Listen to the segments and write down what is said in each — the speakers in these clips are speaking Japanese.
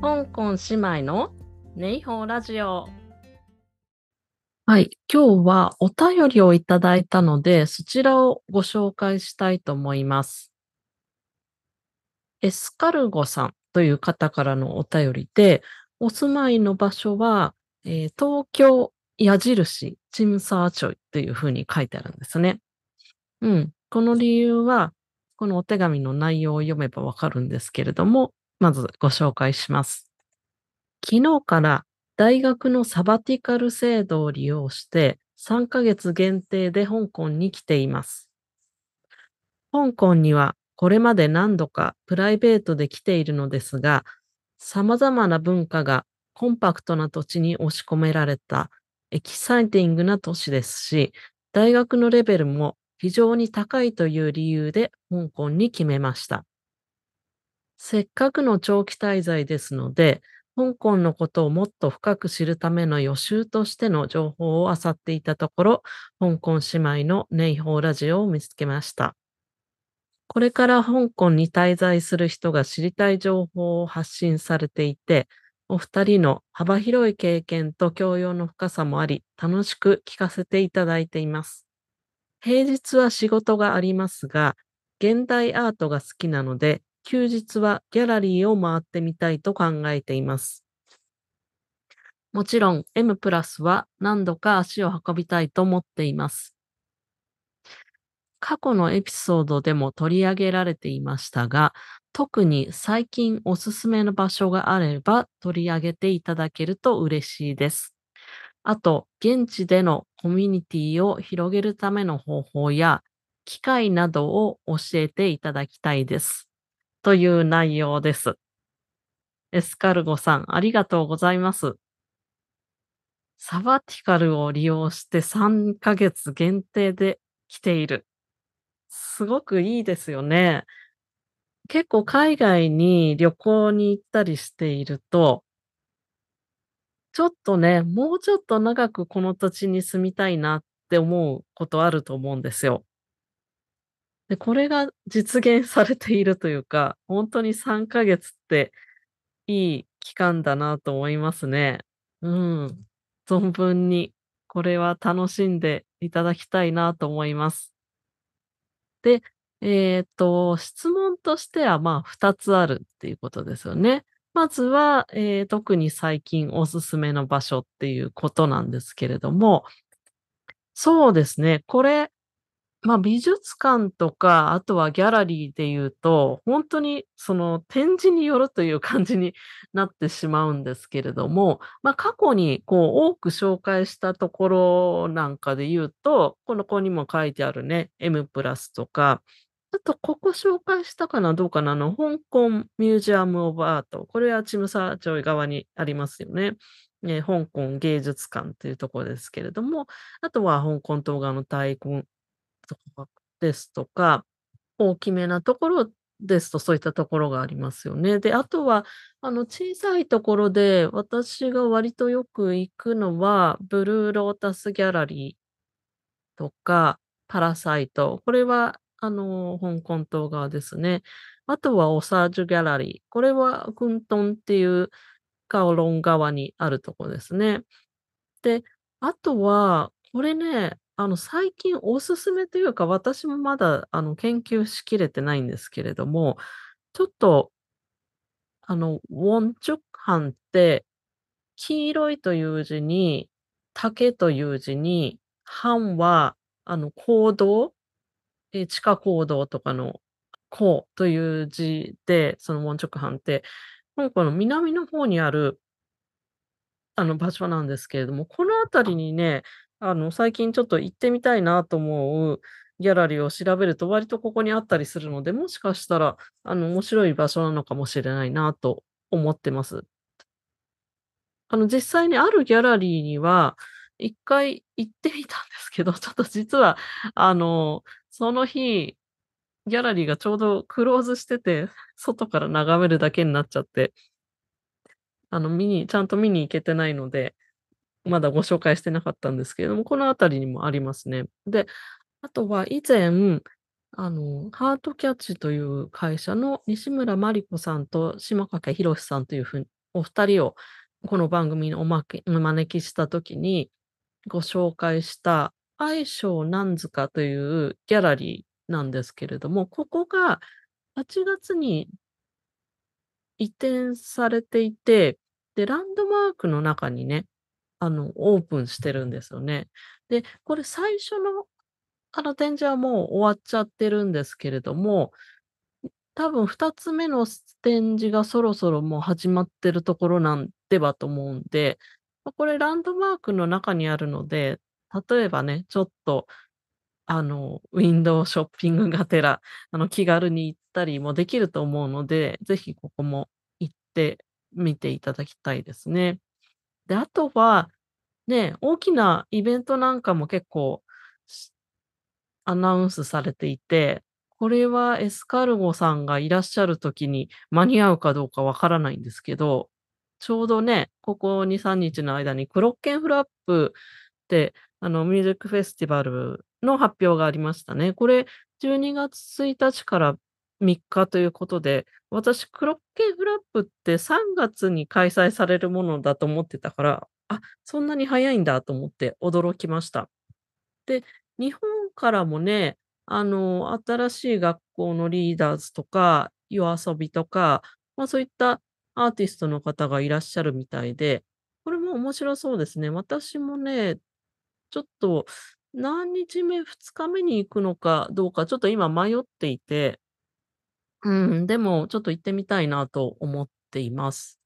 香港姉妹のネイホーラジオ。はい。今日はお便りをいただいたので、そちらをご紹介したいと思います。エスカルゴさんという方からのお便りで、お住まいの場所は、えー東京矢印チムサーチョイというふうに書いてあるんですね。うん。この理由は、このお手紙の内容を読めばわかるんですけれども、まずご紹介します。昨日から大学のサバティカル制度を利用して3ヶ月限定で香港に来ています。香港にはこれまで何度かプライベートで来ているのですが、様々な文化がコンパクトな土地に押し込められたエキサイティングな都市ですし、大学のレベルも非常に高いという理由で香港に決めました。せっかくの長期滞在ですので、香港のことをもっと深く知るための予習としての情報を漁っていたところ、香港姉妹のネイホーラジオを見つけました。これから香港に滞在する人が知りたい情報を発信されていて、お二人の幅広い経験と教養の深さもあり、楽しく聞かせていただいています。平日は仕事がありますが、現代アートが好きなので、休日はギャラリーを回ってみたいと考えています。もちろん M プラスは何度か足を運びたいと思っています。過去のエピソードでも取り上げられていましたが、特に最近おすすめの場所があれば取り上げていただけると嬉しいです。あと、現地でのコミュニティを広げるための方法や機会などを教えていただきたいです。という内容です。エスカルゴさん、ありがとうございます。サバティカルを利用して3ヶ月限定で来ている。すごくいいですよね。結構海外に旅行に行ったりしていると、ちょっとね、もうちょっと長くこの土地に住みたいなって思うことあると思うんですよ。で、これが実現されているというか、本当に3ヶ月っていい期間だなと思いますね。うん。存分にこれは楽しんでいただきたいなと思います。で、えっと、質問としては、まあ、2つあるっていうことですよね。まずは、えー特に最近おすすめの場所っていうことなんですけれども、そうですね。これ、まあ、美術館とか、あとはギャラリーで言うと、本当にその展示によるという感じになってしまうんですけれども、まあ、過去にこう多く紹介したところなんかで言うと、この子にも書いてあるね、M プラスとか、あとここ紹介したかなどうかなあの、香港ミュージアム・オブ・アート。これはチムサーチョイ側にありますよね。え香港芸術館というところですけれども、あとは香港島側の大根とかですとか、大きめなところですと、そういったところがありますよね。で、あとは、あの、小さいところで、私が割とよく行くのは、ブルーロータスギャラリーとか、パラサイト。これは、あの、香港島側ですね。あとは、オサージュギャラリー。これは、クントンっていうカオロン側にあるところですね。で、あとは、これね、あの、最近おすすめというか、私もまだ、あの、研究しきれてないんですけれども、ちょっと、あの、ウォンチュッハンって、黄色いという字に、竹という字に、半は、あの、行動、えー地下行動とかの、こうという字で、そのウォンチュッハンって、香港の南の方にある、あの、場所なんですけれども、この辺りにね、あの、最近ちょっと行ってみたいなと思うギャラリーを調べると、割とここにあったりするので、もしかしたら、あの、面白い場所なのかもしれないなと思ってます。あの、実際にあるギャラリーには、1回行ってみたんですけど、ちょっと実は、あの、その日、ギャラリーがちょうどクローズしてて、外から眺めるだけになっちゃって、あの、見にちゃんと見に行けてないので、まだご紹介してなかったんですけれども、この辺りにもありますね。で、あとは以前、あの、ハートキャッチという会社の西村真理子さんと島掛博さんというふうにお二人をこの番組におまけお招きした時に、ご紹介した愛称なんずかというギャラリーなんですけれども、ここが8月に移転されていて、で、ランドマークの中にね、あの、オープンしてるんですよね。で、これ最初の、あの、展示はもう終わっちゃってるんですけれども、多分2つ目の展示がそろそろもう始まってるところなんではと思うんで、これランドマークの中にあるので、例えばね、ちょっと、あの、ウィンドウショッピングがてら、あの、気軽に行ったりもできると思うので、ぜひここも行ってみていただきたいですね。で、あとは、ね、大きなイベントなんかも結構、アナウンスされていて、これはエスカルゴさんがいらっしゃる時に間に合うかどうかわからないんですけど、ちょうどね、ここ2、3日の間にクロッケンフラップってあの、ミュージックフェスティバルの発表がありましたね。これ12月1日から3日ということで、私クロッケフラップって3月に開催されるものだと思ってたから、あ、そんなに早いんだと思って驚きました。で、日本からもね、あの、新しい学校のリーダーズとか、YOASOBI とか、まあ、そういったアーティストの方がいらっしゃるみたいで、これも面白そうですね。私もね、ちょっと何日目、2日目に行くのかどうか、ちょっと今迷っていてうん、でもちょっと行ってみたいなと思っています。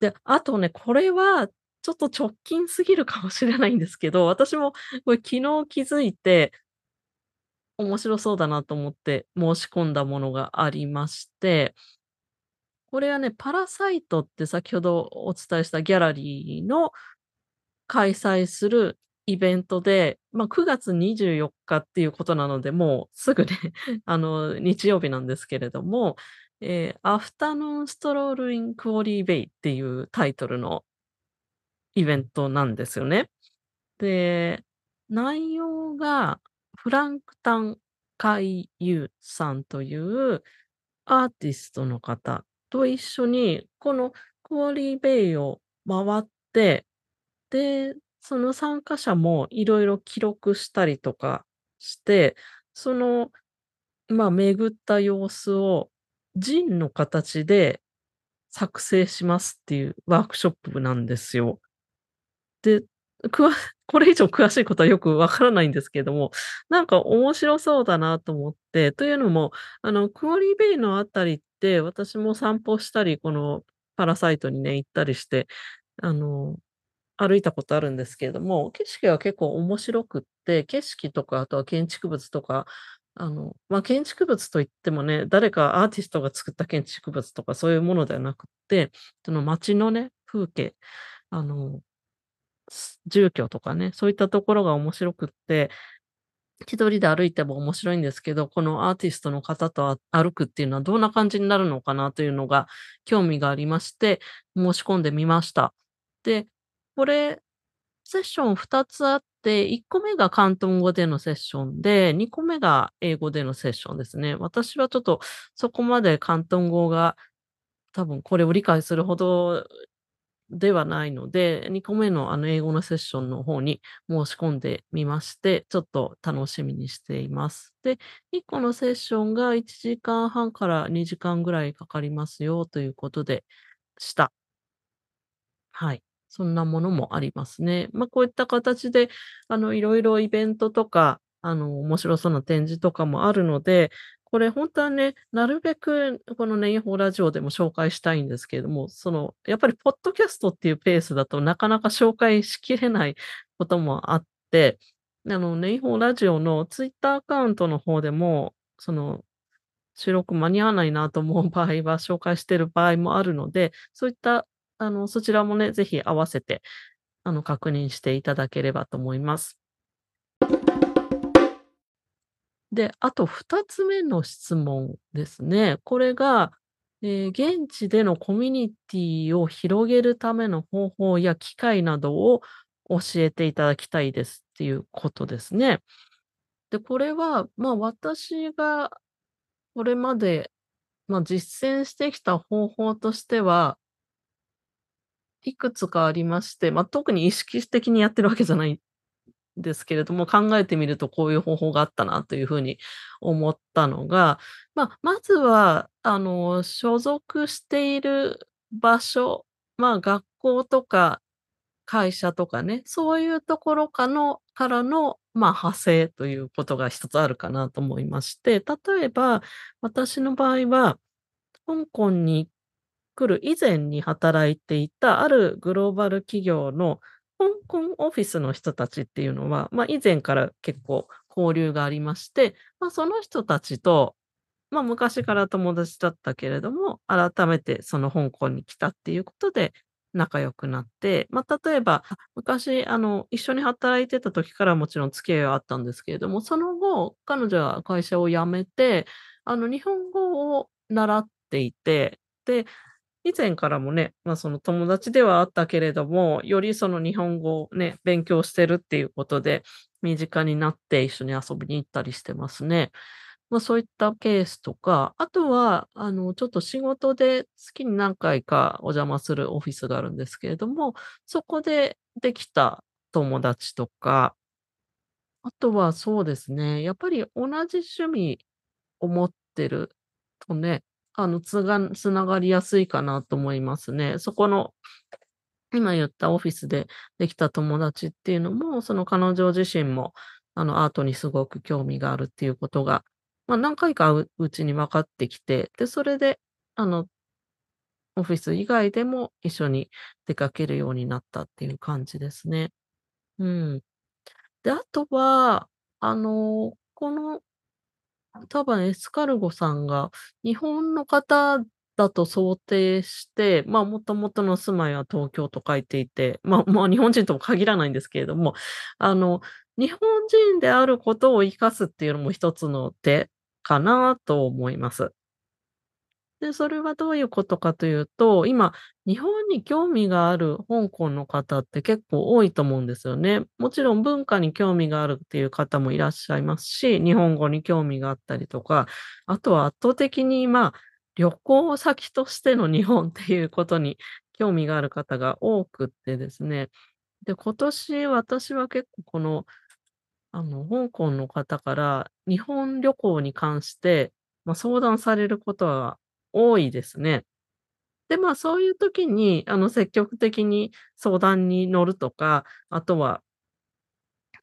で、あとね、これはちょっと直近すぎるかもしれないんですけど、私もこれ昨日気づいて面白そうだなと思って申し込んだものがありましてこれはね、パラサイトって先ほどお伝えしたギャラリーの開催するイベントで、ま、9月24日っていうことなので、もうすぐね、あの、日曜日なんですけれども、ええ、Afternoon Stroll in Quarry Bay っていうタイトルのイベントなんですよね。で、内容がフランクタン・カイユーさんというアーティストの方と一緒に、このクォーリーベイを回って、で、その参加者も色々記録したりとかして、その、まあ、巡った様子をジンの形で作成しますっていうワークショップなんですよ。で、これ以上詳しいことはよくわからないんですけども、なんか面白そうだなと思って、というのも、あの、クォーリーベイのあたりって私も散歩したり、このパラサイトにね、行ったりして、あの、歩いたことあるんですけれども、景色が結構面白くって、景色とかあとは建築物とか、あの、ま、建築物と言ってもね、誰かアーティストが作った建築物とかそういうものではなくって、その街のね、風景、あの、住居とかね、そういったところが面白くって、一人で歩いても面白いんですけど、このアーティストの方と歩くっていうのはどんな感じになるのかなというのが興味がありまして、申し込んでみました。で、これ、セッション2つあって、1個目が広東語でのセッションで、2個目が英語でのセッションですね。私はちょっとそこまで広東語が多分これを理解するほどではないので、2個目のあの英語のセッションの方に申し込んでみまして、ちょっと楽しみにしています。で、1個のセッションが1時間半から2時間ぐらいかかりますよということでした。はい、そんなものもありますね。まあ、こういった形で、あの、色々イベントとか、あの、面白そうな展示とかもあるので、これほんとはね、なるべくこのネイホーラジオでも紹介したいんですけれども、その、やっぱりポッドキャストっていうペースだとなかなか紹介しきれないこともあって、あの、ネイホーラジオのツイッターアカウントの方でも、その、収録間に合わないなと思う場合は紹介してる場合もあるので、そういった、あの、そちらもね、ぜひ合わせて、あの、確認していただければと思います。で、あと2つ目の質問ですね。これが、ええ、現地でのコミュニティを広げるための方法や機会などを教えていただきたいですっていうことですね。で、これは、まあ、私がこれまで、まあ、実践してきた方法としてはいくつかありまして、ま、特に意識的にやってるわけじゃないんですけれども、考えてみるとこういう方法があったなという風に思ったのが、ま、まずは、あの、所属している場所、まあ、学校とか会社とかね、そういうところかのからの、まあ、派生ということが一つあるかなと思いまして、例えば、私の場合は、香港に来る以前に働いていたあるグローバル企業の香港オフィスの人たちっていうのは、まあ、以前から結構交流がありまして、まあ、その人たちと、まあ、昔から友達だったけれども、改めてその香港に来たっていうことで仲良くなって、まあ、例えば、昔あの、一緒に働いてた時からもちろん付き合いはあったんですけれども、その後、彼女は会社を辞めて、あの、日本語を習っていて、で、以前からもね、まあ、その友達ではあったけれども、よりその日本語をね、勉強してるっていうことで、身近になって一緒に遊びに行ったりしてますね。まあ、そういったケースとか、あとは、あの、ちょっと仕事で月に何回かお邪魔するオフィスがあるんですけれども、そこでできた友達とかあとはそうですね、やっぱり同じ趣味を持ってるとね、あの、つがん繋がりやすいかなと思いますね。そこの、今言ったオフィスでできた友達っていうのも、その彼女自身も、あの、アートにすごく興味があるっていうことが、ま、何回かううちに分かってきて、で、それで、あのオフィス以外でも一緒に出かけるようになったっていう感じですね。うん。で、あとは、あの、この多分エスカルゴさんが日本の方だと想定して、まあ、もともとの住まいは東京と書いていて、まま、日本人とも限らないんですけれども、あの、日本人であることを生かすっていうのも一つの手かなと思います。で、それはどういうことかというと、今、日本に興味がある香港の方って結構多いと思うんですよね。もちろん文化に興味があるっていう方もいらっしゃいますし、日本語に興味があったりとか、あとは圧倒的に、ま、旅行先としての日本っていうことに興味がある方が多くってですね。で、今年私は結構この、あの、香港の方から日本旅行に関して、ま、相談されることは多いですね。で、まあ、そういう時に、あの、積極的に相談に乗るとか、あとは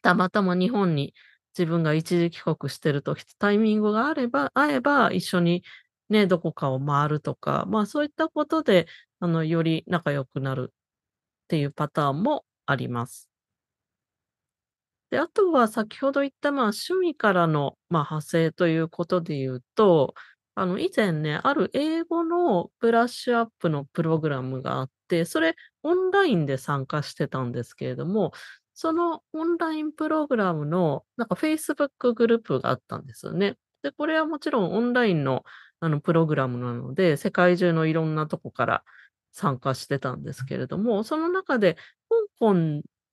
たまたま日本に自分が一時帰国してる時、タイミングがあれば合えば一緒にね、どこかを回るとか、まあ、そういったことで、あの、より仲良くなるっていうパターンもあります。で、あとは先ほど言った、まあ、趣味からの、まあ、派生ということで言うと、あの、以前ね、ある英語のブラッシュアップのプログラムがあって、それオンラインで参加してたんですけれども、そのオンラインプログラムの、なんか Facebook グループがあったんですよね。で、これはもちろんオンラインの、あの、プログラムなので、世界中のいろんなとこから参加してたんですけれども、その中で香港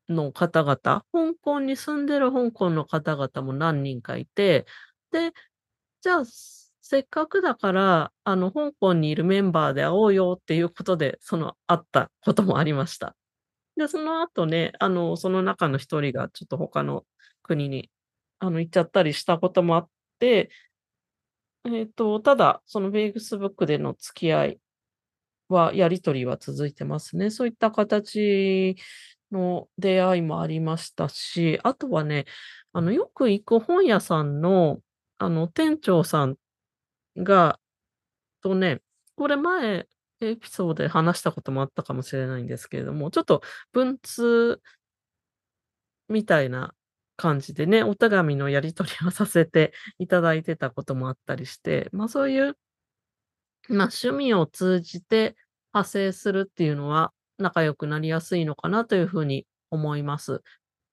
の方々、香港に住んでる香港の方々も何人かいて、で、じゃあ、せっかくだから、あの、香港にいるメンバーで会おうよっていうことで、その、会ったこともありました。で、その後ね、あの、その中の1人がちょっと他の国に、あの、行っちゃったりしたこともあって、えっと、ただ、その Facebook での付き合いは、やり取りは続いてますね。そういった形の出会いもありましたし、あとはね、あの、よく行く本屋さんの、あの、店長さんがとね、これ前エピソードで話したこともあったかもしれないんですけれども、ちょっと文通みたいな感じでね、お手紙のやり取りをさせていただいてたこともあったりして、まあ、そういう、ま、趣味を通じて派生するっていうのは、仲良くなりやすいのかなという風に思います。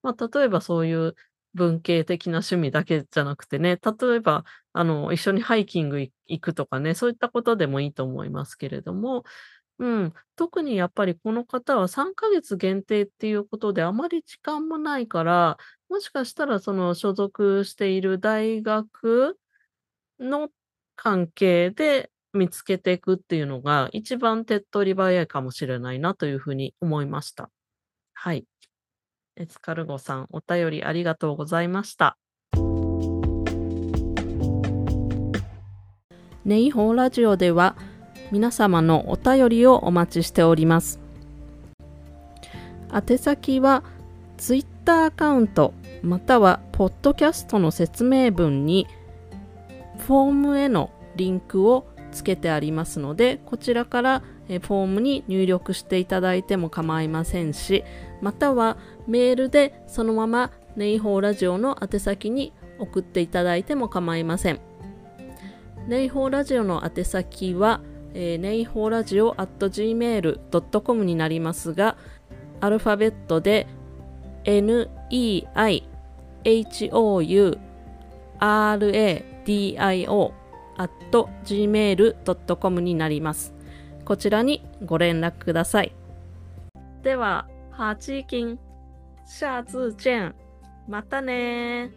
まあ、例えばそういう文系的な趣味だけじゃなくてね、例えば、あの、一緒にハイキング行くとかね、そういったことでもいいと思いますけれども、うん、特にやっぱりこの方は3ヶ月限定っていうことであまり時間もないから、もしかしたらその所属している大学の関係で見つけていくっていうのが一番手っ取り早いかもしれないなというふうに思いました。はい。エスカルゴさん、お便りありがとうございました。ネイホーラジオでは皆様のお便りをお待ちしております。宛先は Twitter アカウントまたはポッドキャストの説明文にフォームへのリンクをつけてありますのでこちらからフォームに入力していただいても構いませんしまたはメールでそのままネイホーラジオの宛先に送っていただいても構いません。ネイホーラジオの宛先は、えー、ネイホーラジオ at gmail.com になりますが、アルファベットで neihou radio at gmail.com になります。こちらにご連絡ください。では、ハチキン、下次见。またね。